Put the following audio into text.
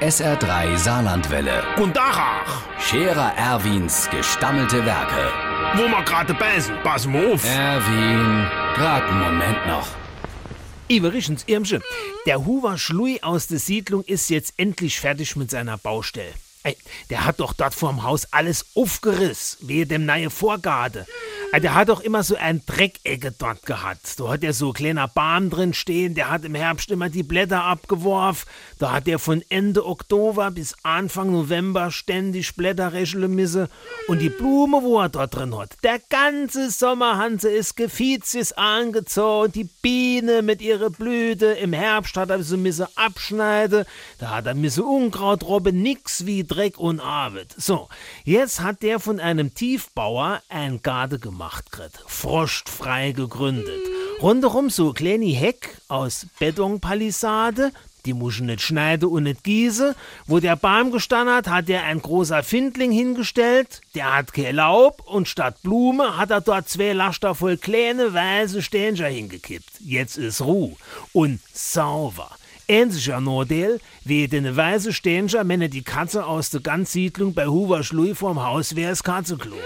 SR3 Saarlandwelle. Und Dachach, Scherer Erwins gestammelte Werke. wo wir gerade beißen, pass mal auf. Erwin, grad einen Moment noch. Iverichens Irmsche, der Huber Schlui aus der Siedlung ist jetzt endlich fertig mit seiner Baustelle. Ey, der hat doch dort vorm Haus alles aufgerissen, wie dem neue Vorgarten. Ey, der hat doch immer so ein Dreckecke dort gehabt. Da hat er so ein kleiner Baum drin stehen, der hat im Herbst immer die Blätter abgeworfen. Da hat er von Ende Oktober bis Anfang November ständig Blätter rächeln müssen. Und die Blume, wo er dort drin hat, der ganze Sommer Hanse ist Gefiezis angezogen, die Biene mit ihrer Blüte. Im Herbst hat er sie müssen abschneiden, da hat er müssen Unkraut robben, nix wie Dreck und Arbeit. So, jetzt hat der von einem Tiefbauer ein Garde gemacht, grit, frostfrei gegründet. Rundherum so kleine Heck aus Betonpalisade, die muss nicht schneiden und nicht gießen. Wo der Baum gestanden hat, hat er ein großer Findling hingestellt. Der hat kein Laub und statt Blume hat er dort zwei Laster voll kleine weiße Stänger hingekippt. Jetzt ist Ruhe und sauber. Ähnlicher Nordel wie den weiße Stänger, wenn die Katze aus der Ganzsiedlung bei Huber Schlui vorm Haus wäre, das Katzenklo.